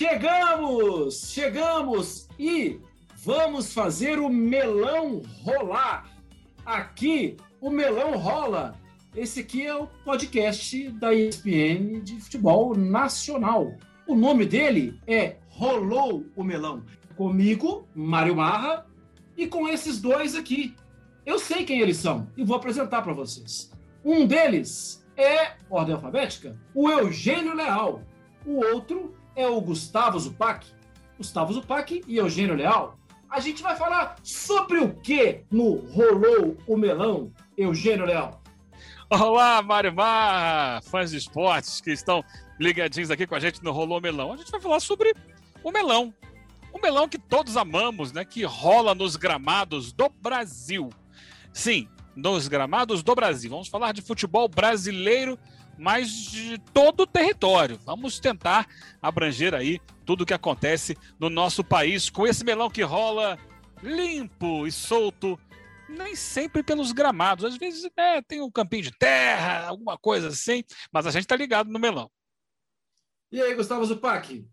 Chegamos! Chegamos! E vamos fazer o melão rolar. Aqui, o melão rola. Esse aqui é o podcast da ESPN de futebol nacional. O nome dele é Rolou o Melão. Comigo, Mário Marra, e com esses dois aqui. Eu sei quem eles são e vou apresentar para vocês. Um deles é, ordem alfabética, o Eugênio Leal. O outro é o Gustavo Zupac. Gustavo Zupac e Eugênio Leal. A gente vai falar sobre o que no Rolou o Melão, Eugênio Leal? Olá, Mário Marra, fãs de esportes que estão ligadinhos aqui com a gente no Rolou Melão. A gente vai falar sobre o melão. O melão que todos amamos, né? Que rola nos gramados do Brasil. Sim, nos gramados do Brasil. Vamos falar de futebol brasileiro mas de todo o território. Vamos tentar abranger aí tudo o que acontece no nosso país com esse melão que rola limpo e solto, nem sempre pelos gramados. Às vezes é, tem um campinho de terra, alguma coisa assim, mas a gente tá ligado no melão. E aí, Gustavo Zupac?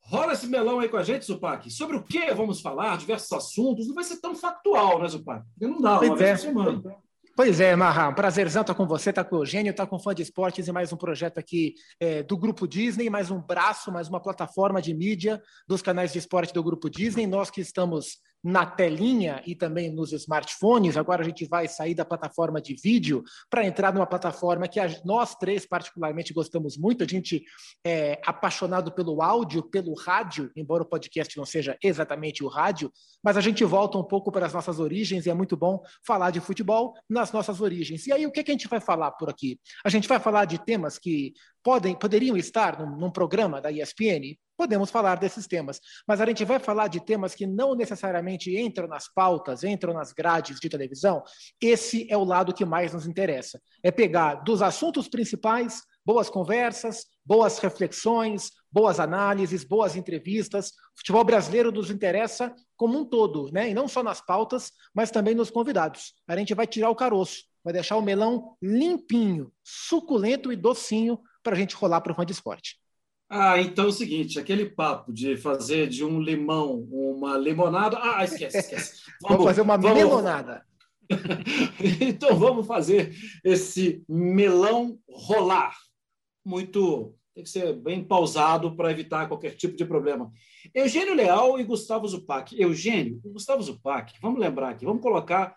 Rola esse melão aí com a gente, Zupac. Sobre o que vamos falar, diversos assuntos. Não vai ser tão factual, né, Zupac? Porque não dá, uma pois vez é. por semana. Pois é, Marra, um prazerzão estar com você, estar com o Eugênio, estar com o Fã de Esportes e mais um projeto aqui é, do Grupo Disney, mais um braço, mais uma plataforma de mídia dos canais de esporte do Grupo Disney. Nós que estamos na telinha e também nos smartphones. Agora a gente vai sair da plataforma de vídeo para entrar numa plataforma que nós três particularmente gostamos muito. A gente é apaixonado pelo áudio, pelo rádio, embora o podcast não seja exatamente o rádio, mas a gente volta um pouco para as nossas origens e é muito bom falar de futebol nas nossas origens. E aí o que, que a gente vai falar por aqui? A gente vai falar de temas que podem, poderiam estar num, num programa da ESPN, podemos falar desses temas. Mas a gente vai falar de temas que não necessariamente entram nas pautas, entram nas grades de televisão. Esse é o lado que mais nos interessa. É pegar dos assuntos principais, boas conversas, boas reflexões, boas análises, boas entrevistas. O futebol brasileiro nos interessa como um todo, né? E não só nas pautas, mas também nos convidados. A gente vai tirar o caroço, vai deixar o melão limpinho, suculento e docinho para a gente rolar para o de esporte. Ah, então é o seguinte, aquele papo de fazer de um limão uma limonada. Ah, esquece, esquece. Vamos, vamos fazer uma vamos... melonada. então vamos fazer esse melão rolar. Muito. Tem que ser bem pausado para evitar qualquer tipo de problema. Eugênio Leal e Gustavo Zupac. Eugênio, Gustavo Zupac, vamos lembrar aqui, vamos colocar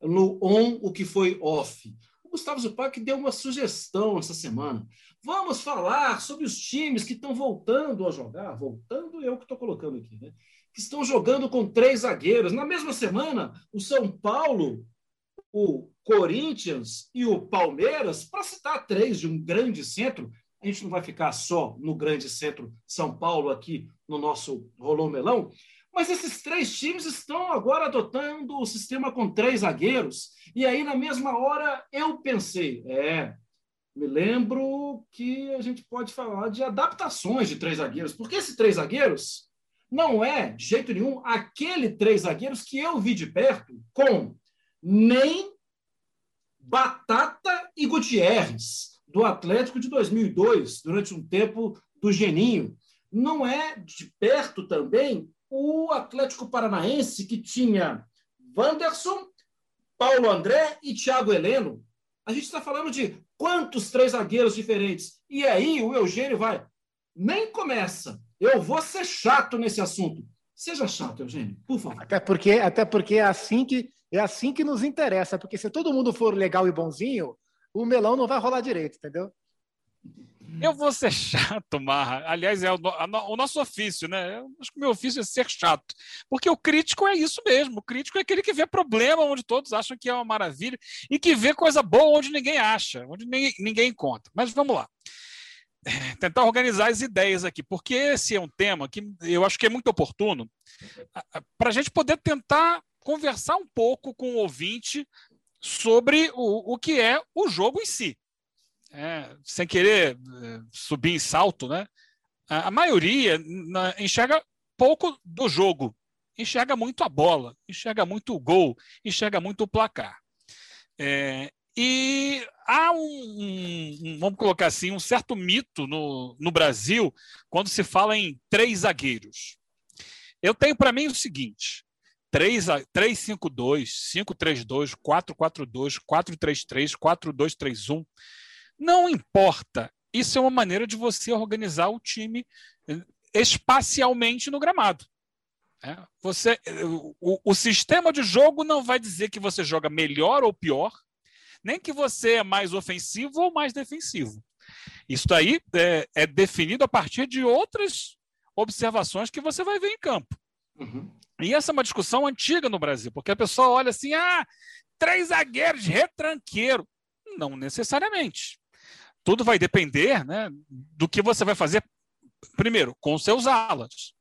no on o que foi off. Gustavo Zupac deu uma sugestão essa semana. Vamos falar sobre os times que estão voltando a jogar, voltando eu que estou colocando aqui, né? Que estão jogando com três zagueiros. Na mesma semana, o São Paulo, o Corinthians e o Palmeiras, para citar três de um grande centro, a gente não vai ficar só no grande centro São Paulo aqui no nosso Rolô Melão, mas esses três times estão agora adotando o sistema com três zagueiros. E aí, na mesma hora, eu pensei: é, me lembro que a gente pode falar de adaptações de três zagueiros, porque esse três zagueiros não é, de jeito nenhum, aquele três zagueiros que eu vi de perto com nem Batata e Gutierrez, do Atlético de 2002, durante um tempo do Geninho. Não é de perto também o Atlético Paranaense, que tinha Wanderson, Paulo André e Thiago Heleno. A gente está falando de quantos três zagueiros diferentes? E aí o Eugênio vai, nem começa. Eu vou ser chato nesse assunto. Seja chato, Eugênio, por favor. Até porque, até porque é assim que é assim que nos interessa, porque se todo mundo for legal e bonzinho, o melão não vai rolar direito, entendeu? Eu vou ser chato, Marra. Aliás, é o, a, o, nosso ofício, né? Eu acho que o meu ofício é ser chato. Porque o crítico é isso mesmo. O crítico é aquele que vê problema onde todos acham que é uma maravilha e que vê coisa boa onde ninguém acha, onde ninguém, ninguém encontra. Mas vamos lá. É, tentar organizar as ideias aqui, porque esse é um tema que eu acho que é muito oportuno para a gente poder tentar conversar um pouco com o ouvinte sobre o, o que é o jogo em si é, sem querer é, subir em salto, né? A, a maioria na, enxerga pouco do jogo, enxerga muito a bola, enxerga muito o gol, enxerga muito o placar. É, E há um, um, vamos colocar assim, um certo mito no, no Brasil quando se fala em três zagueiros. Eu tenho para mim o seguinte: 3-5-2, 5-3-2, 4-4-2, 4-3-3, 4-2-3-1. Não importa. Isso é uma maneira de você organizar o time eh, espacialmente no gramado. É, você, o, o, sistema de jogo não vai dizer que você joga melhor ou pior, nem que você é mais ofensivo ou mais defensivo. Isso aí é, é definido a partir de outras observações que você vai ver em campo. Uhum. E essa é uma discussão antiga no Brasil, porque a pessoa olha assim: ah, três zagueiros retranqueiro. Não necessariamente. Tudo vai depender né, do que você vai fazer, primeiro, com seus alas.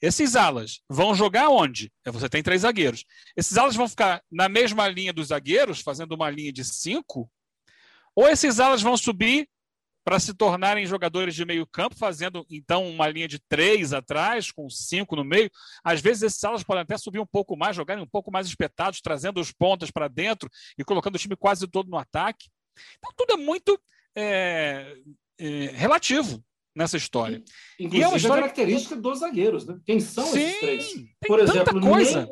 Esses alas vão jogar onde? É, você tem três zagueiros. Esses alas vão ficar na mesma linha dos zagueiros, fazendo uma linha de cinco? Ou esses alas vão subir para se tornarem jogadores de meio campo, fazendo então uma linha de três atrás, com cinco no meio? Às vezes esses alas podem até subir um pouco mais, jogarem um pouco mais espetados, trazendo os pontas para dentro e colocando o time quase todo no ataque. Então tudo é muito é, é, relativo nessa história. Inclusive, e é uma história... característica dos zagueiros, né? Quem são Sim, esses três? Por exemplo, coisa.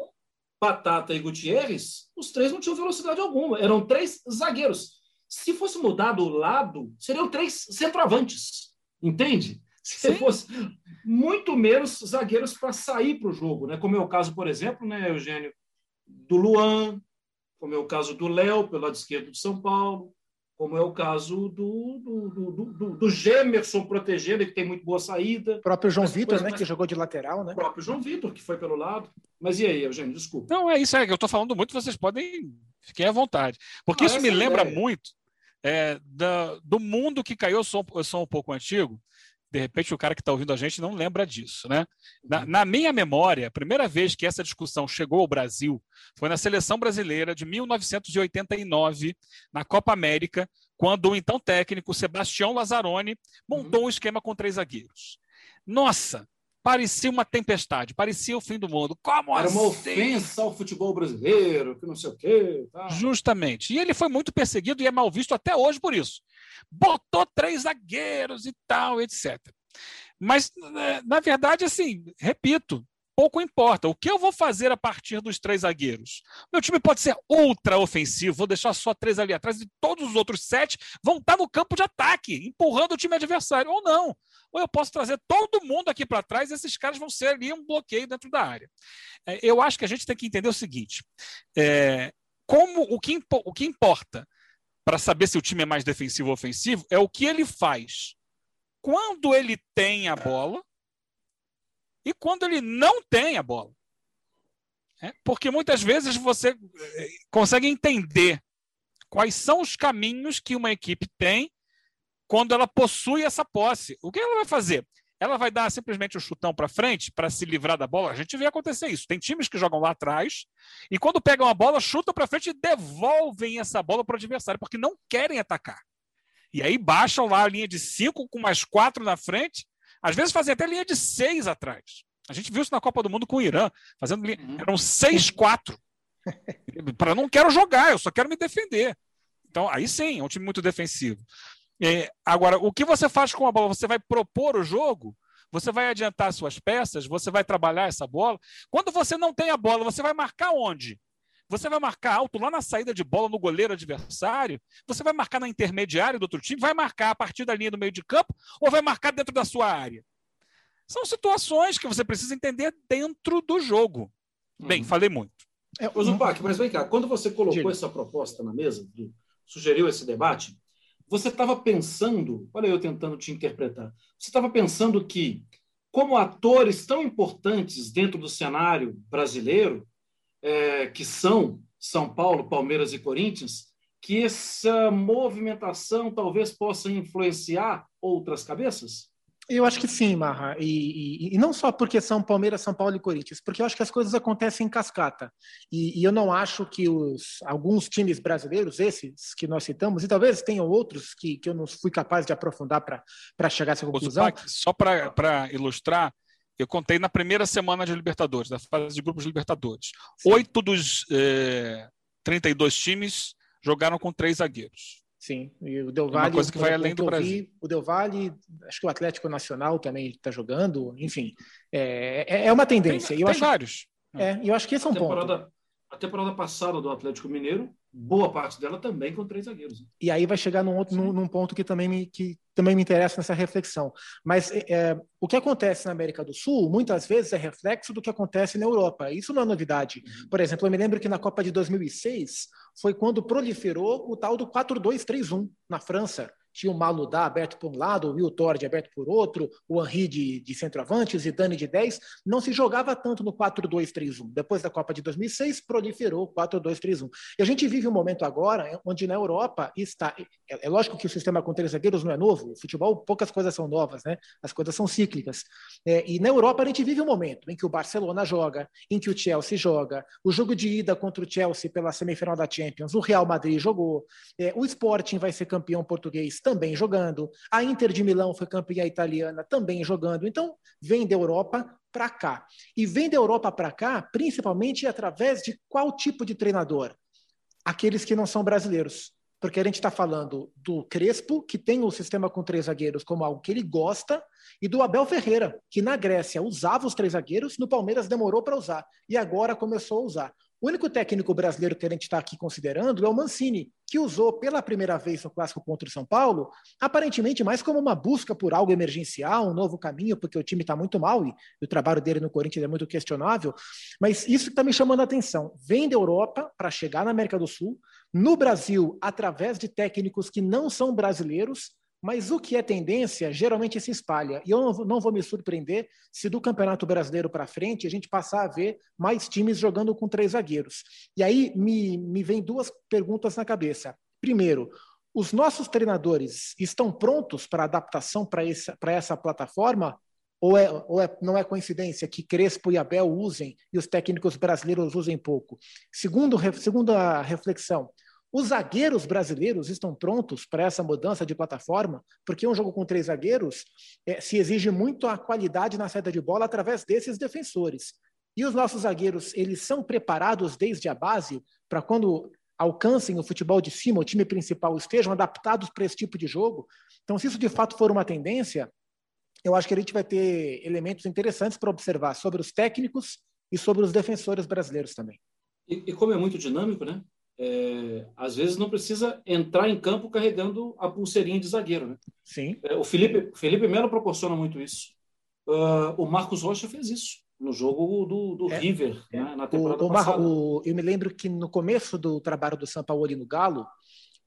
Batata e Gutierrez, os três não tinham velocidade alguma. Eram três zagueiros. Se fosse mudado o lado, seriam três centroavantes. Entende? Se Sim. fosse muito menos zagueiros para sair para o jogo, né? Como é o caso, por exemplo, né, Eugênio, do Luan, como é o caso do Léo, pelo lado esquerdo de São Paulo, como é o caso do, do, do, do, do Gemerson protegendo, que tem muito boa saída. O próprio João Vitor, né, que jogou de lateral, né? O próprio João Vitor, que foi pelo lado. Mas e aí, Eugênio, desculpa. Não, é isso é que eu estou falando muito, vocês podem, fiquem à vontade. Porque ah, isso me é lembra muito é, da, do mundo que caiu, eu sou, eu sou um pouco antigo, de repente o cara que está ouvindo a gente não lembra disso, né? Na, uhum. na, minha memória, a primeira vez que essa discussão chegou ao Brasil foi na seleção brasileira de 1989, na Copa América, quando o então técnico Sebastião Lazzaroni montou uhum. um esquema com três zagueiros. Nossa, parecia uma tempestade, parecia o fim do mundo. Como Era assim? uma ofensa ao futebol brasileiro, que não sei o quê. Tá. Justamente. E ele foi muito perseguido e é mal visto até hoje por isso botou três zagueiros e tal, etc. Mas, né, na verdade, assim, repito, pouco importa. O que eu vou fazer a partir dos três zagueiros? Meu time pode ser ultra ofensivo, vou deixar só três ali atrás e todos os outros sete vão estar no campo de ataque, empurrando o time adversário, ou não. Ou eu posso trazer todo mundo aqui para trás e esses caras vão ser ali um bloqueio dentro da área. É, eu acho que a gente tem que entender o seguinte: é, como o que, o que importa para saber se o time é mais defensivo ou ofensivo é o que ele faz quando ele tem a bola e quando ele não tem a bola. É, porque muitas vezes você eh, consegue entender quais são os caminhos que uma equipe tem quando ela possui essa posse. O que ela vai fazer? ela vai dar simplesmente o um chutão para frente para se livrar da bola. A gente vê acontecer isso. Tem times que jogam lá atrás e quando pegam a bola, chutam para frente e devolvem essa bola para o adversário, porque não querem atacar. E aí baixam lá a linha de cinco com mais quatro na frente. Às vezes fazem até linha de seis atrás. A gente viu isso na Copa do Mundo com o Irã, fazendo linha... Uhum. eram seis, quatro. para não quero jogar, eu só quero me defender. Então, aí sim, é um time muito defensivo. É, agora, o que você faz com a bola? Você vai propor o jogo? Você vai adiantar suas peças? Você vai trabalhar essa bola? Quando você não tem a bola, você vai marcar onde? Você vai marcar alto lá na saída de bola no goleiro adversário? Você vai marcar na intermediária do outro time? Vai marcar a partir da linha do meio de campo? Ou vai marcar dentro da sua área? São situações que você precisa entender dentro do jogo. Bem, uhum. falei muito. É, Ô, Zupac, mas vem cá, quando você colocou Diga. essa proposta na mesa, sugeriu esse debate, você estava pensando, olha eu tentando te interpretar, você estava pensando que, como atores tão importantes dentro do cenário brasileiro, é, que são São Paulo, Palmeiras e Corinthians, que essa movimentação talvez possa influenciar outras cabeças? Eu acho que sim, Marra. E, e, e, não só porque são Palmeiras, São Paulo e Corinthians, porque eu acho que as coisas acontecem em cascata. E, e eu não acho que os, alguns times brasileiros, esses que nós citamos, e talvez tenham outros que, que eu não fui capaz de aprofundar para chegar a essa conclusão. Zupac, só para ilustrar, eu contei na primeira semana de Libertadores, da fase de grupos de Libertadores. Sim. Oito dos eh, 32 times jogaram com três zagueiros. Sim, e o Del Valle, é uma coisa que vai além do Brasil. Vi, o Del Valle, acho que o Atlético Nacional também está jogando, enfim, é, é, é uma tendência. Tem, eu tem acho, vários. É, eu acho que esse é um ponto. A temporada passada do Atlético Mineiro, boa parte dela também com três zagueiros. E aí vai chegar num, outro, num, num ponto que também, me, que também me interessa nessa reflexão. Mas é, é, o que acontece na América do Sul, muitas vezes, é reflexo do que acontece na Europa. Isso não é novidade. Uhum. Por exemplo, eu me lembro que na Copa de 2006 foi quando proliferou o tal do 4-2-3-1 na França tinha o Maludá aberto por um lado, o Will Tord aberto por outro, o Henri de, de centroavante, o Zidane de 10, não se jogava tanto no 4-2-3-1. Depois da Copa de 2006, proliferou o 4-2-3-1. E a gente vive um momento agora onde na Europa está... É, é lógico que o sistema com três zagueiros não é novo, o futebol, poucas coisas são novas, né? as coisas são cíclicas. É, e na Europa a gente vive um momento em que o Barcelona joga, em que o Chelsea joga, o jogo de ida contra o Chelsea pela semifinal da Champions, o Real Madrid jogou, é, o Sporting vai ser campeão português também jogando. A Inter de Milão foi campeã italiana, também jogando. Então, vem da Europa para cá. E vem da Europa para cá, principalmente através de qual tipo de treinador? Aqueles que não são brasileiros. Porque a gente está falando do Crespo, que tem o sistema com três zagueiros como algo que ele gosta, e do Abel Ferreira, que na Grécia usava os três zagueiros, no Palmeiras demorou para usar, e agora começou a usar. O único técnico brasileiro que a gente está aqui considerando é o Mancini, que usou pela primeira vez no clássico contra o São Paulo, aparentemente mais como uma busca por algo emergencial, um novo caminho, porque o time está muito mal e, o trabalho dele no Corinthians é muito questionável. Mas isso está me chamando a atenção. Vem da Europa para chegar na América do Sul, no Brasil, através de técnicos que não são brasileiros, mas o que é tendência geralmente se espalha. E eu não vou me surpreender se do Campeonato Brasileiro para frente a gente passar a ver mais times jogando com três zagueiros. E aí me, me vem duas perguntas na cabeça. Primeiro, os nossos treinadores estão prontos para adaptação para essa, essa plataforma? Ou, é, ou é, não é coincidência que Crespo e Abel usem e os técnicos brasileiros usem pouco? Segundo, segunda reflexão, os zagueiros brasileiros estão prontos para essa mudança de plataforma, porque um jogo com três zagueiros é, se exige muito a qualidade na saída de bola através desses defensores. E os nossos zagueiros, eles são preparados desde a base para quando alcancem o futebol de cima, o time principal, estejam adaptados para esse tipo de jogo. Então, se isso de fato for uma tendência, eu acho que a gente vai ter elementos interessantes para observar sobre os técnicos e sobre os defensores brasileiros também. E, e como é muito dinâmico, né? É, às vezes não precisa entrar em campo carregando a pulseirinha de zagueiro. Né? Sim. É, o Felipe, Felipe Melo proporciona muito isso. Uh, o Marcos Rocha fez isso no jogo do, do é, River, é. Né, na temporada o, o, passada. O, eu me lembro que no começo do trabalho do São Paulo no Galo,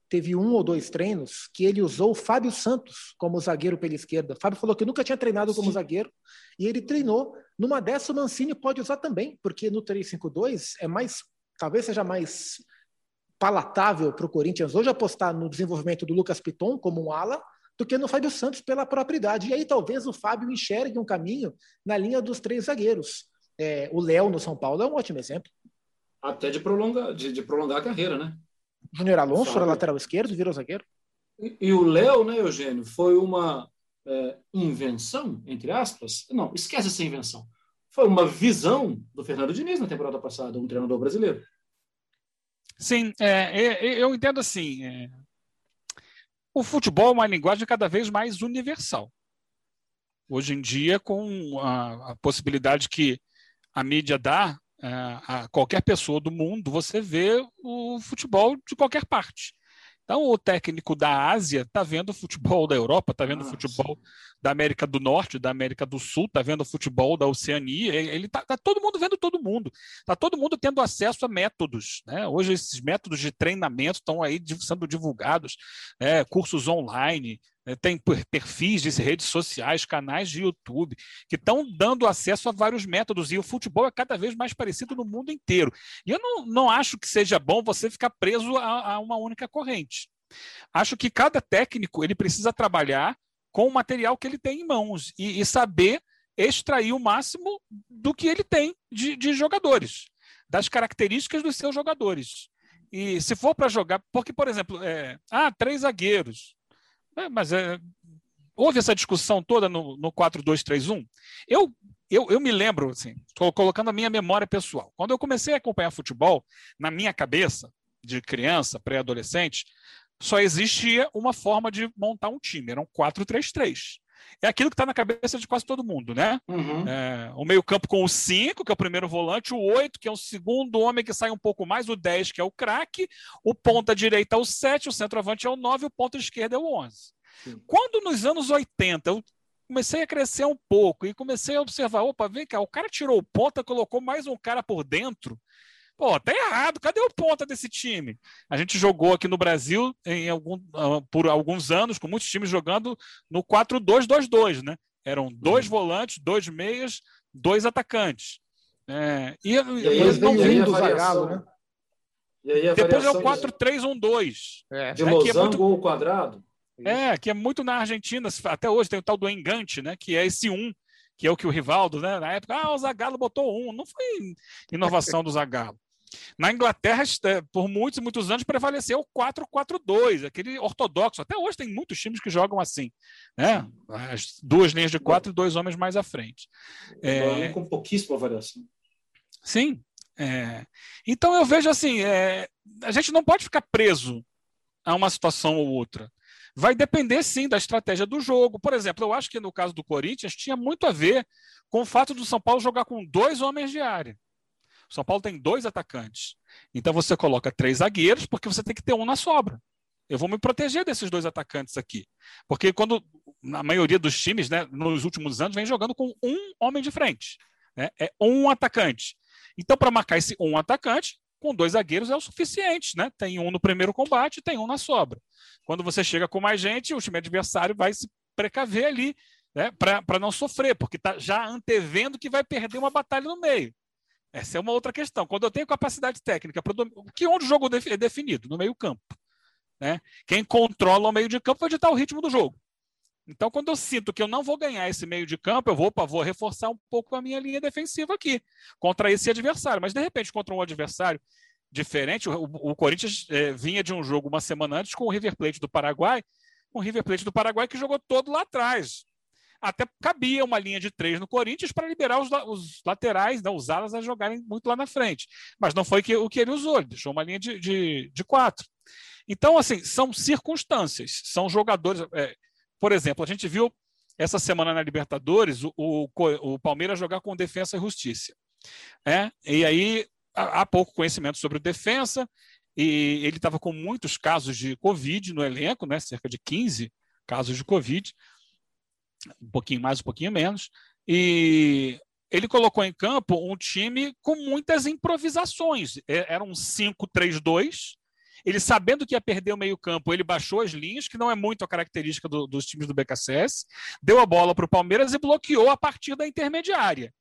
teve um ou dois treinos que ele usou o Fábio Santos como zagueiro pela esquerda. O Fábio falou que nunca tinha treinado como Sim. zagueiro e ele treinou. Numa dessa, o Mancini pode usar também, porque no 3-5-2 é mais, talvez seja mais palatável para o Corinthians hoje apostar no desenvolvimento do Lucas Piton como um ala do que no Fábio Santos pela própria idade. E aí talvez o Fábio enxergue um caminho na linha dos três zagueiros. É, o Léo no São Paulo é um ótimo exemplo. Até de prolongar, de, de prolongar a carreira, né? Júnior Alonso era lateral esquerdo, virou zagueiro. E, e o Léo, né, Eugênio, foi uma é, invenção, entre aspas. Não, esquece essa invenção. Foi uma visão do Fernando Diniz na temporada passada, um treinador brasileiro. Sim, é, eu entendo assim. É, o futebol é uma linguagem cada vez mais universal. Hoje em dia, com a, a possibilidade que a mídia dá é, a qualquer pessoa do mundo, você vê o futebol de qualquer parte. Então, o técnico da Ásia está vendo o futebol da Europa, está vendo o futebol da América do Norte, da América do Sul, está vendo o futebol da Oceania. Ele está tá todo mundo vendo todo mundo. Está todo mundo tendo acesso a métodos. Né? Hoje, esses métodos de treinamento estão aí sendo divulgados, né? cursos online? Tem perfis de redes sociais, canais de YouTube, que estão dando acesso a vários métodos, e o futebol é cada vez mais parecido no mundo inteiro. E eu não, não acho que seja bom você ficar preso a, a uma única corrente. Acho que cada técnico ele precisa trabalhar com o material que ele tem em mãos e, e saber extrair o máximo do que ele tem de, de jogadores, das características dos seus jogadores. E se for para jogar, porque, por exemplo, é, ah, três zagueiros. É, mas é, houve essa discussão toda no, no 4-2-3-1. Eu, eu, eu me lembro, assim, colocando a minha memória pessoal. Quando eu comecei a acompanhar futebol, na minha cabeça, de criança, pré-adolescente, só existia uma forma de montar um time, eram 4-3-3 é aquilo que está na cabeça de quase todo mundo, né? Uhum. É, o meio-campo com o 5, que é o primeiro volante, o 8, que é o segundo homem que sai um pouco mais, o 10, que é o craque, o ponta direita é o 7, o centroavante é o 9, o ponta esquerda é o 11. Sim. Quando nos anos 80 eu comecei a crescer um pouco e comecei a observar, opa, vem cá, o cara tirou o ponta, colocou mais um cara por dentro, Pô, tá errado. Cadê o ponta desse time? A gente jogou aqui no Brasil em algum, ah, por alguns anos, com muitos times jogando no 4-2-2-2, né? Eram dois uhum. volantes, dois meias, dois atacantes. É, e, e aí, eles não vêm do Zagallo, né? Depois é o 4-3-1-2. É. De é, losango é muito... ou quadrado? É, que é muito na Argentina, até hoje tem o tal do engante, né? Que é esse 1, que é o que o Rivaldo, né? Na época, ah, o Zagallo botou um. Não foi inovação do Zagallo. Na Inglaterra, é, por muitos e muitos anos, prevaleceu o 4-4-2, aquele ortodoxo. Até hoje tem muitos times que jogam assim, né? As duas linhas de quatro e dois homens mais à frente. É... Com pouquíssima variação. Sim. É... Então eu vejo assim, é... a gente não pode ficar preso a uma situação ou outra. Vai depender sim da estratégia do jogo. Por exemplo, eu acho que no caso do Corinthians tinha muito a ver com o fato do São Paulo jogar com dois homens de área. O São Paulo tem dois atacantes. Então você coloca três zagueiros, porque você tem que ter um na sobra. Eu vou me proteger desses dois atacantes aqui. Porque quando a maioria dos times, né, nos últimos anos, vem jogando com um homem de frente. Né? É um atacante. Então, para marcar esse um atacante, com dois zagueiros é o suficiente, né? Tem um no primeiro combate, tem um na sobra. Quando você chega com mais gente, o time adversário vai se precaver ali, né? Para não sofrer, porque está já antevendo que vai perder uma batalha no meio. Essa é uma outra questão. Quando eu tenho capacidade técnica, que onde o jogo é definido? No meio campo. Né? Quem controla o meio de campo vai ditar o ritmo do jogo. Então, quando eu sinto que eu não vou ganhar esse meio de campo, eu vou, opa, vou reforçar um pouco a minha linha defensiva aqui, contra esse adversário. Mas, de repente, contra um adversário diferente, o, o Corinthians é, vinha de um jogo uma semana antes com o River Plate do Paraguai, um River Plate do Paraguai que jogou todo lá atrás até cabia uma linha de três no Corinthians para liberar os, os laterais, não, os alas a jogarem muito lá na frente. Mas não foi que, o que ele usou, ele deixou uma linha de, de, de quatro. Então, assim, são circunstâncias, são jogadores. É, por exemplo, a gente viu essa semana na Libertadores o, o, o Palmeiras jogar com defesa e justiça. É? E aí há, há pouco conhecimento sobre o defesa, e ele estava com muitos casos de Covid no elenco, né? cerca de 15 casos de Covid um pouquinho mais, um pouquinho menos, e ele colocou em campo um time com muitas improvisações. Era um 5-3-2. Ele, sabendo que ia perder o meio-campo, ele baixou as linhas, que não é muito a característica do, dos times do BKSS, deu a bola para o Palmeiras e bloqueou a partir da intermediária.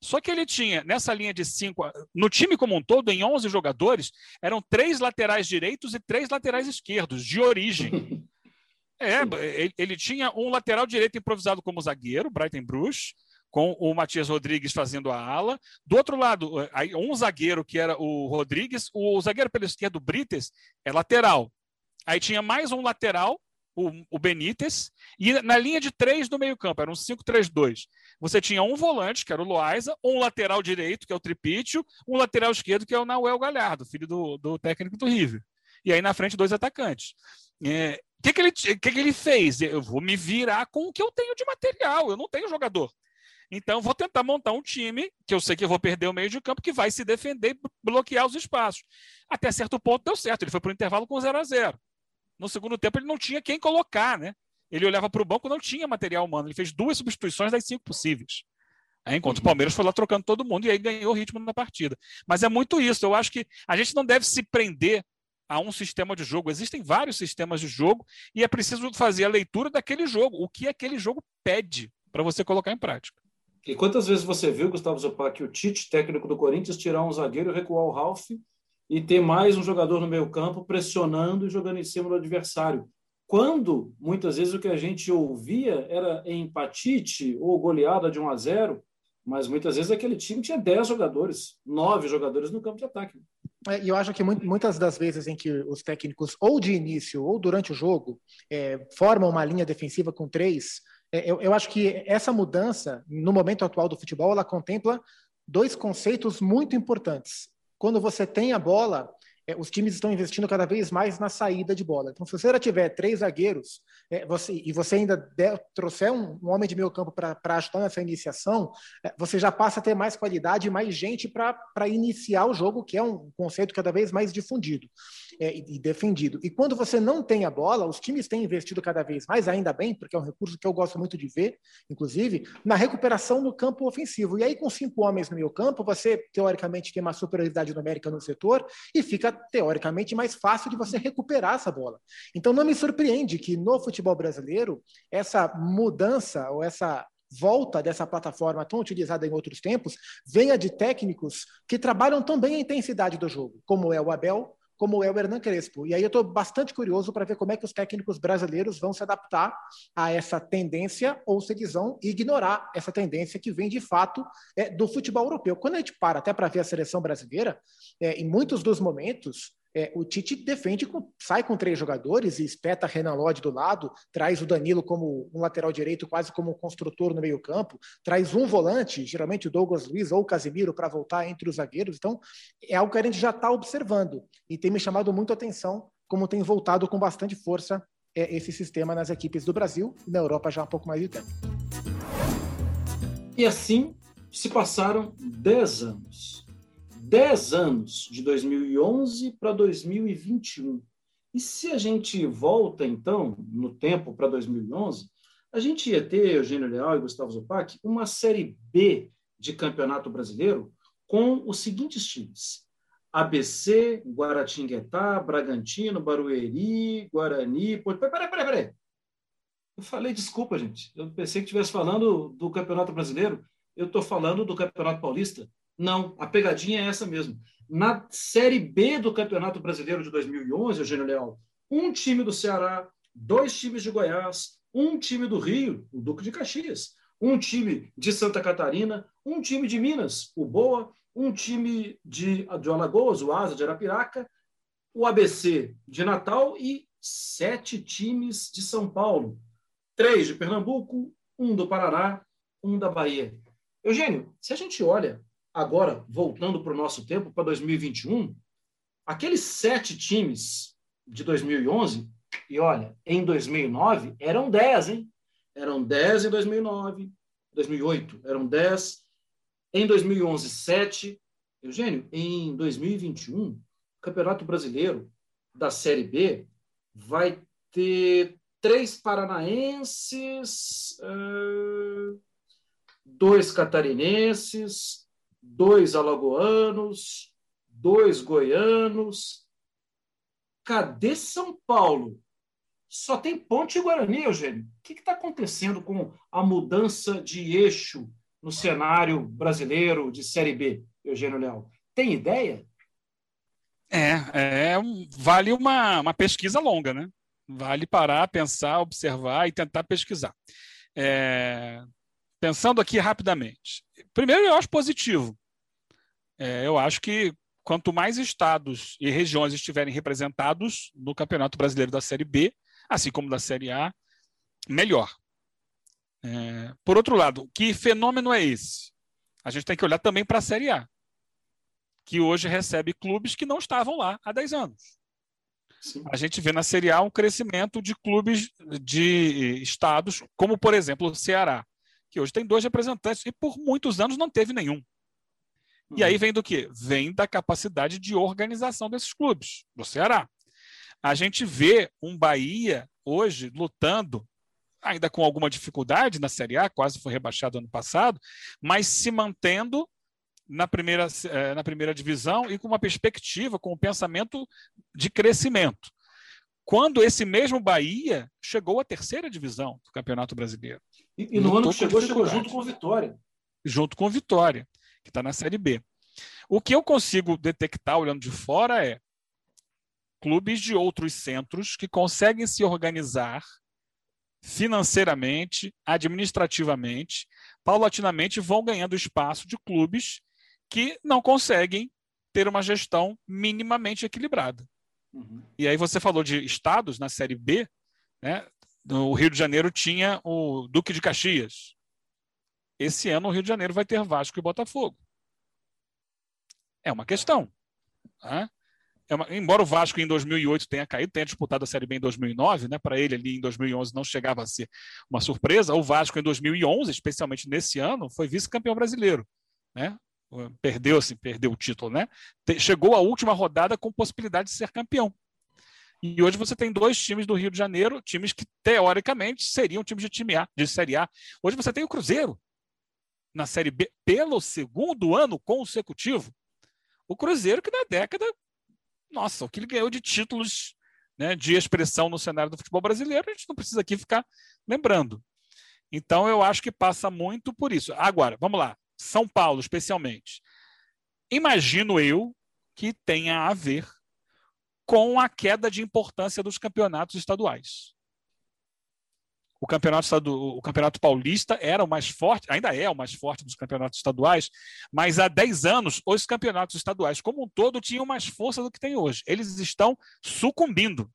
Só que ele tinha, nessa linha de cinco, no time como um todo, em 11 jogadores, eram três laterais direitos e três laterais esquerdos, de origem. É, ele, ele, tinha um lateral direito improvisado como zagueiro, Brighton Bruce, com o Matias Rodrigues fazendo a ala. Do outro lado, eh, aí, um zagueiro que era o Rodrigues, o, o zagueiro pela esquerda, o Brites, é lateral. Aí tinha mais um lateral, o, o Benítez, e na linha de três do meio-campo, era um 5-3-2. Você tinha um volante, que era o Loaiza, um lateral direito, que é o Tripítio, um lateral esquerdo, que é o Nauel Galhardo, filho do, do técnico do River. E aí na frente, dois atacantes. É, que, que, ele, que, que ele fez? Eu vou me virar com o que eu tenho de material, eu não tenho jogador. Então, vou tentar montar um time que eu sei que eu vou perder o meio de campo, que vai se defender e bloquear os espaços. Até certo ponto deu certo, ele foi para o intervalo com 0 a 0 No segundo tempo, ele não tinha quem colocar, né? Ele olhava para o banco não tinha material humano. Ele fez duas substituições das cinco possíveis. Enquanto o uhum. Palmeiras foi lá trocando todo mundo e aí ganhou o ritmo na partida. Mas é muito isso. Eu acho que a gente não deve se prender a um sistema de jogo. Existem vários sistemas de jogo e é preciso fazer a leitura daquele jogo, o que aquele jogo pede para você colocar em prática. E quantas vezes você viu, Gustavo Zupac, o Tite, técnico do Corinthians, tirar um zagueiro, recuar o Ralf e ter mais um jogador no meio campo pressionando e jogando em cima do adversário? Quando, muitas vezes, o que a gente ouvia era empatite ou goleada de 1 a 0, mas muitas vezes aquele time tinha 10 jogadores, 9 jogadores no campo de ataque. É, e eu acho que muitas das vezes em que os técnicos, ou de início ou durante o jogo, é, formam uma linha defensiva com três, é, eu, eu acho que essa mudança, no momento atual do futebol, ela contempla dois conceitos muito importantes. Quando você tem a bola, é, os times estão investindo cada vez mais na saída de bola. Então, se você já tiver três zagueiros é, você, e você ainda der, trouxer um, um, homem de meio campo para ajudar nessa iniciação, é, você já passa a ter mais qualidade e mais gente para iniciar o jogo, que é um conceito cada vez mais difundido é, e, e defendido. E quando você não tem a bola, os times têm investido cada vez mais, ainda bem, porque é um recurso que eu gosto muito de ver, inclusive, na recuperação no campo ofensivo. E aí, com cinco homens no meio campo, você, teoricamente, tem uma superioridade numérica no setor e fica, teoricamente, mais fácil de você recuperar essa bola. Então, não me surpreende que no futebol brasileiro, essa mudança ou essa volta dessa plataforma tão utilizada em outros tempos venha de técnicos que trabalham também a intensidade do jogo, como é o Abel, como é o Hernan Crespo. E aí eu estou bastante curioso para ver como é que os técnicos brasileiros vão se adaptar a essa tendência ou se eles vão ignorar essa tendência que vem de fato é, do futebol europeu. Quando a gente para até para ver a seleção brasileira, é, em muitos dos momentos, é, o Tite defende, sai com três jogadores e espeta Renan Lodge do lado, traz o Danilo como um lateral direito, quase como um construtor no meio-campo, traz um volante, geralmente o Douglas Luiz ou o Casemiro, para voltar entre os zagueiros. Então, é algo que a gente já está observando e tem me chamado muito a atenção, como tem voltado com bastante força é, esse sistema nas equipes do Brasil e na Europa já há um pouco mais de tempo. E assim se passaram 10 anos. 10 anos, de 2011 para 2021. E se a gente volta, então, no tempo para 2011, a gente ia ter, Eugênio Leal e Gustavo Zupac, uma Série B de Campeonato Brasileiro com os seguintes times. ABC, Guaratinguetá, Bragantino, Barueri, Guarani... Peraí, peraí, peraí, peraí. Eu falei, desculpa, gente. Eu pensei que estivesse falando do Campeonato Brasileiro. Eu estou falando do Campeonato Paulista. Não, a pegadinha é essa mesmo. Na Série B do Campeonato Brasileiro de 2011, Eugênio Leal, um time do Ceará, dois times de Goiás, um time do Rio, o Duque de Caxias, um time de Santa Catarina, um time de Minas, o Boa, um time de, de Alagoas, o Asa de Arapiraca, o ABC de Natal e sete times de São Paulo. Três de Pernambuco, um do Paraná, um da Bahia. Eugênio, se a gente olha agora, voltando para o nosso tempo, para 2021, aqueles sete times de 2011, e olha, em 2009 eram 10, hein? Eram 10 em 2009, 2008 eram 10, em 2011, 7. Eugênio, em 2021, o Campeonato Brasileiro da Série B vai ter três paranaenses, uh, dois catarinenses, dois alagoanos, dois goianos. Cadê São Paulo? Só tem Ponte e Guarani, Eugênio. O que está acontecendo com a mudança de eixo no cenário brasileiro de Série B, Eugênio Leal? Tem ideia? É, é vale uma, uma pesquisa longa, né? Vale parar, pensar, observar e tentar pesquisar. É, pensando aqui rapidamente. Primeiro, eu acho positivo. É, eu acho que quanto mais estados e regiões estiverem representados no Campeonato Brasileiro da Série B, assim como da Série A, melhor. É, por outro lado, que fenômeno é esse? A gente tem que olhar também para a Série A, que hoje recebe clubes que não estavam lá há 10 anos. Sim. A gente vê na Série A um crescimento de clubes de estados, como por exemplo o Ceará, que hoje tem dois representantes e por muitos anos não teve nenhum. Uhum. E aí uhum. vem do quê? Vem da capacidade de organização desses clubes, do Ceará. A gente vê um Bahia hoje lutando, ainda com alguma dificuldade na Série A, quase foi rebaixado ano passado, mas se mantendo na primeira, eh, na primeira divisão e com uma perspectiva, com um pensamento de crescimento. Quando esse mesmo Bahia chegou à terceira divisão do Campeonato Brasileiro. E, e no ano que chegou, chegou junto com Vitória. Junto com Vitória, que está na Série B. O que eu consigo detectar olhando de fora é clubes de outros centros que conseguem se organizar financeiramente, administrativamente, paulatinamente vão ganhando espaço de clubes que não conseguem ter uma gestão minimamente equilibrada. Uhum. E aí você falou de estados na Série B, né? No Rio de Janeiro tinha o Duque de Caxias. Esse ano o Rio de Janeiro vai ter Vasco e Botafogo. É uma questão. Né? é uma, embora o Vasco em 2008 tenha caído, tenha disputado a Série B em 2009, né, para ele ali em 2011 não chegava a ser uma surpresa, o Vasco em 2011, especialmente nesse ano, foi vice-campeão brasileiro, né? Perdeu assim, perdeu o título, né? Chegou à última rodada com possibilidade de ser campeão. E hoje você tem dois times do Rio de Janeiro, times que teoricamente seriam times de time A, de Série A. Hoje você tem o Cruzeiro na Série B pelo segundo ano consecutivo. O Cruzeiro que na década nossa, o que ele ganhou de títulos né, de expressão no cenário do futebol brasileiro, a gente não precisa aqui ficar lembrando. Então, eu acho que passa muito por isso. Agora, vamos lá. São Paulo, especialmente. Imagino eu que tenha a ver com a queda de importância dos campeonatos estaduais o campeonato, o campeonato paulista era o mais forte, ainda é o mais forte dos campeonatos estaduais, mas há 10 anos os campeonatos estaduais como um todo tinham mais força do que tem hoje. Eles estão sucumbindo.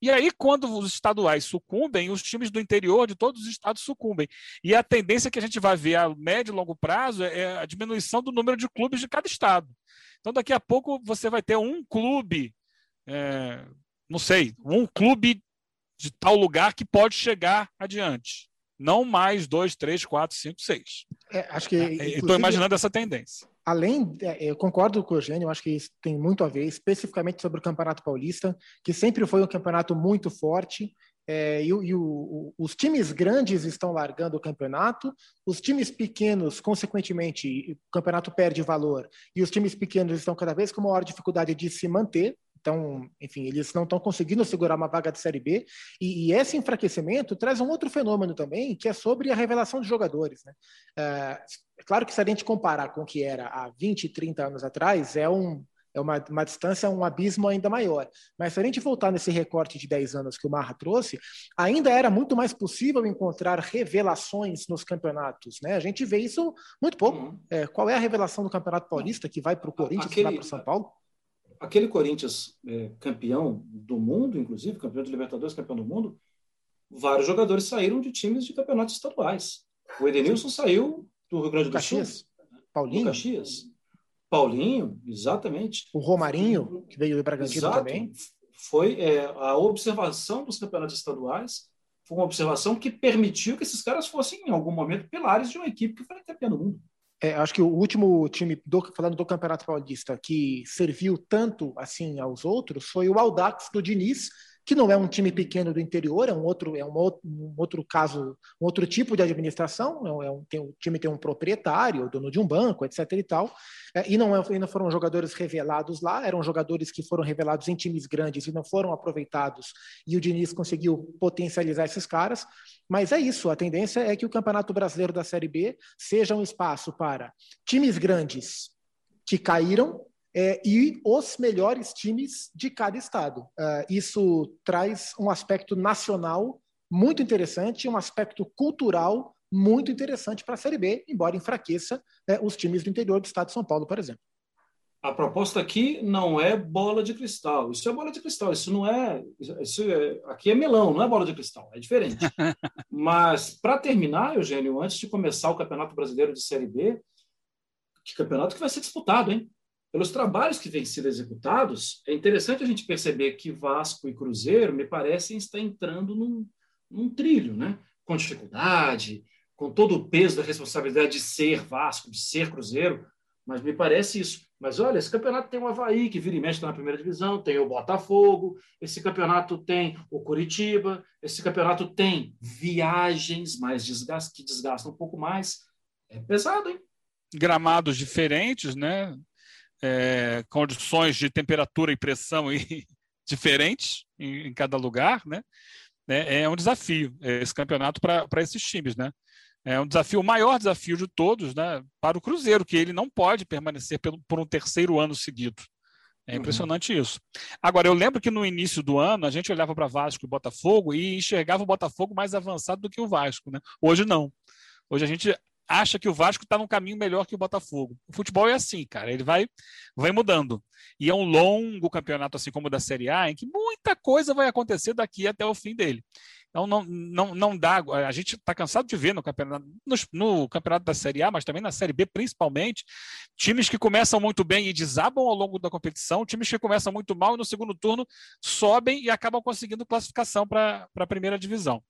E aí, quando os estaduais sucumbem, os times do interior de todos os estados sucumbem. E a tendência que a gente vai ver a médio e longo prazo é a diminuição do número de clubes de cada estado. Então, daqui a pouco, você vai ter um clube, é, não sei, um clube de tal lugar que pode chegar adiante. Não mais dois, três, quatro, cinco, seis. É, acho que. Estou imaginando essa tendência. Além, é, eu concordo com o Eugênio, acho que isso tem muito a ver, especificamente sobre o Campeonato Paulista, que sempre foi um campeonato muito forte. É, e, e o, os times grandes estão largando o campeonato, os times pequenos, consequentemente, o campeonato perde valor, e os times pequenos estão cada vez com maior dificuldade de se manter. Então, enfim, eles não estão conseguindo segurar uma vaga de Série B. E, e, esse enfraquecimento traz um outro fenômeno também, que é sobre a revelação de jogadores. Né? É, é claro que se a gente comparar com o que era há 20, 30 anos atrás, é, um, é uma, uma distância, um abismo ainda maior. Mas se a gente voltar nesse recorte de 10 anos que o Marra trouxe, ainda era muito mais possível encontrar revelações nos campeonatos. Né? A gente vê isso muito pouco. Uhum. É, qual é a revelação do Campeonato Paulista que vai para o Corinthians, Aquele... que vai para o São Paulo? Aquele Corinthians é, campeão do mundo, inclusive, campeão de Libertadores, campeão do mundo, vários jogadores saíram de times de campeonatos estaduais. O Edenilson saiu do Rio Grande do Caxias. Sul. Paulinho. Do Caxias. Paulinho, exatamente. O Romarinho, que veio do Bragantino Exato. também. Foi é, a observação dos campeonatos estaduais foi uma observação que permitiu que esses caras fossem, em algum momento, pilares de uma equipe que foi campeã do mundo. É, acho que o último time, do, falando do Campeonato Paulista, que serviu tanto assim aos outros foi o Aldax do Diniz, que não é um time pequeno do interior, é um outro, é um outro, um outro caso, um outro tipo de administração, é um, tem, o time tem um proprietário, dono de um banco, etc. e tal, é, e não, é, e não foram jogadores revelados lá, eram jogadores que foram revelados em times grandes e não foram aproveitados, e o Diniz conseguiu potencializar esses caras, mas é isso, a tendência é que o Campeonato Brasileiro da Série B seja um espaço para times grandes que caíram é, e os melhores times de cada estado. Uh, isso traz um aspecto nacional muito interessante, um aspecto cultural muito interessante para a Série B, embora enfraqueça né, os times do interior do estado de São Paulo, por exemplo. A proposta aqui não é bola de cristal. Isso é bola de cristal. Isso não é. Isso é aqui é melão, não é bola de cristal. É diferente. Mas, para terminar, Eugênio, antes de começar o Campeonato Brasileiro de Série B, que campeonato que vai ser disputado, hein? Pelos trabalhos que vêm sendo executados, é interessante a gente perceber que Vasco e Cruzeiro me parecem estar entrando num, num trilho, né? com dificuldade, com todo o peso da responsabilidade de ser Vasco, de ser Cruzeiro, mas me parece isso. Mas olha, esse campeonato tem o Havaí, que vira e mexe tá na primeira divisão, tem o Botafogo, esse campeonato tem o Curitiba, esse campeonato tem viagens mais desgast, que desgastam um pouco mais. É pesado, hein? Gramados diferentes, né? É, condições de temperatura e pressão e, diferentes em, em, cada lugar, né? É, é um desafio esse campeonato para esses times, né? É um desafio, o maior desafio de todos, né? Para o Cruzeiro, que ele não pode permanecer pelo, por um terceiro ano seguido. É uhum. impressionante uhum. isso. Agora, eu lembro que no início do ano a gente olhava para Vasco e Botafogo e enxergava o Botafogo mais avançado do que o Vasco, né? Hoje não. Hoje a gente acha que o Vasco está num caminho melhor que o Botafogo. O futebol é assim, cara, ele vai, vai mudando. E é um longo campeonato, assim como o da Série A, em que muita coisa vai acontecer daqui até o fim dele. Então não, não, não dá. A gente está cansado de ver no campeonato, no, no, campeonato da Série A, mas também na Série B, principalmente, times que começam muito bem e desabam ao longo da competição, times que começam muito mal e no segundo turno sobem e acabam conseguindo classificação para a primeira divisão.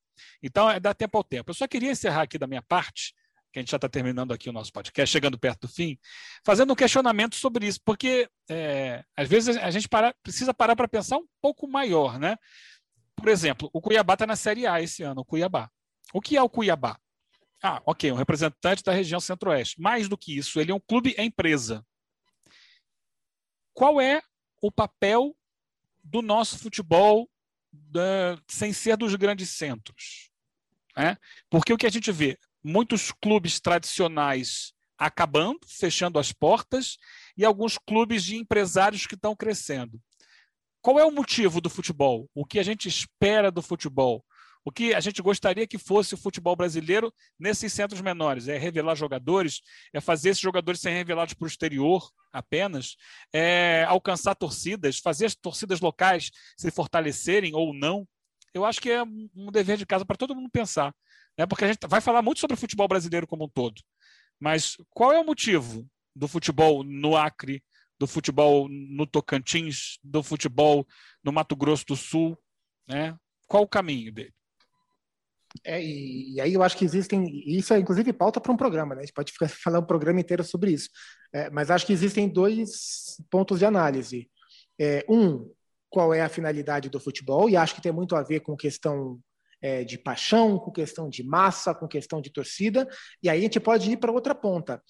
Então, é dar tempo ao tempo. Eu só queria encerrar aqui da minha parte, que a gente já está terminando aqui o nosso podcast, chegando perto do fim, fazendo um questionamento sobre isso, porque é, às vezes a gente para, precisa parar para pensar um pouco maior, né? Por exemplo, o Cuiabá está na Série A esse ano, o Cuiabá. O que é o Cuiabá? Ah, ok, um representante da região centro-oeste. Mais do que isso, ele é um clube empresa. Qual é o papel do nosso futebol da, sem ser dos grandes centros? É? Porque o que a gente vê? Muitos clubes tradicionais acabando, fechando as portas, e alguns clubes de empresários que estão crescendo. Qual é o motivo do futebol? O que a gente espera do futebol? O que a gente gostaria que fosse o futebol brasileiro nesses centros menores? É revelar jogadores? É fazer esses jogadores serem revelados para o exterior apenas? É alcançar torcidas? Fazer as torcidas locais se fortalecerem ou não? Eu acho que é um dever de casa para todo mundo pensar. Né? Porque a gente vai falar muito sobre o futebol brasileiro como um todo. Mas qual é o motivo do futebol no Acre, do futebol no Tocantins, do futebol no Mato Grosso do Sul, né? Qual o caminho dele? É, e, aí eu acho que existem, isso é inclusive pauta para um programa, né? A gente pode ficar falando um programa inteiro sobre isso. É, mas acho que existem dois pontos de análise. É, um, qual é a finalidade do futebol, e acho que tem muito a ver com questão é, de paixão, com questão de massa, com questão de torcida, e aí a gente pode ir para outra ponta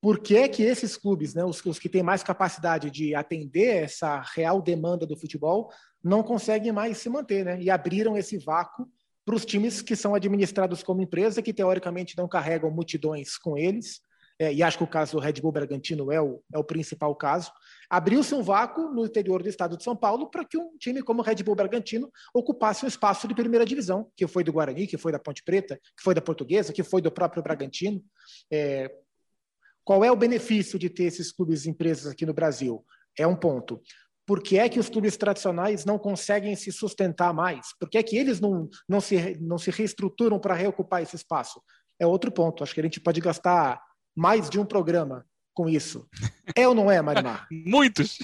por que, que esses clubes, né, os, os, que têm mais capacidade de atender essa real demanda do futebol, não conseguem mais se manter, né? E abriram esse vácuo para os times que são administrados como empresa, que teoricamente não carregam multidões com eles. É, e acho que o caso do Red Bull Bragantino é o, é o principal caso. Abriu-se um vácuo no interior do estado de São Paulo para que um time como o Red Bull Bragantino ocupasse um espaço de primeira divisão, que foi do Guarani, que foi da Ponte Preta, que foi da Portuguesa, que foi do próprio Bragantino. É, qual é o benefício de ter esses clubes empresas aqui no Brasil? É um ponto. Por que é que os clubes tradicionais não conseguem se sustentar mais? Por que é que eles não, não, se, não se reestruturam para reocupar esse espaço? É outro ponto. Acho que a gente pode gastar mais de um programa com isso. É ou não é, Marimar? Muitos!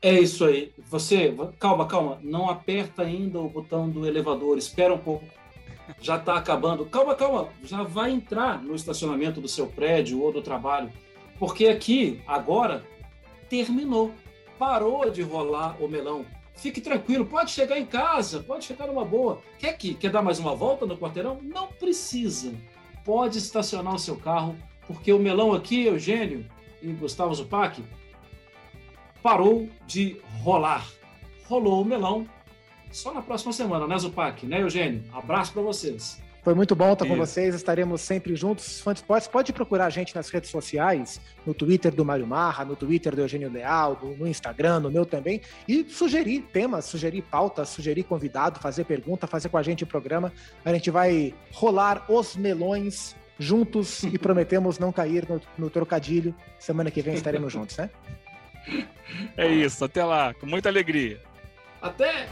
É isso aí. Você, calma, calma. Não aperta ainda o botão do elevador. Espera um pouco já está acabando. Calma, calma, já vai entrar no estacionamento do seu prédio ou do trabalho, porque aqui, agora, terminou. Parou de rolar o melão. Fique tranquilo, pode chegar em casa, pode chegar numa boa. Quer que quer dar mais uma volta no quarteirão? Não precisa. Pode estacionar o seu carro, porque o melão aqui, Eugênio e Gustavo Zupac, parou de rolar. Rolou o melão, só na próxima semana, né, Zupac? Né, Eugênio? Abraço para vocês. Foi muito bom estar com vocês, estaremos sempre juntos. Fã Esportes, pode procurar a gente nas redes sociais, no Twitter do Mário Marra, no Twitter do Eugênio Leal, no Instagram, no meu também, e sugerir temas, sugerir pautas, sugerir convidado, fazer pergunta, fazer com a gente o programa. A gente vai rolar os melões juntos e prometemos não cair no, no trocadilho. Semana que vem estaremos juntos, né? É isso, até lá, com muita alegria. Até!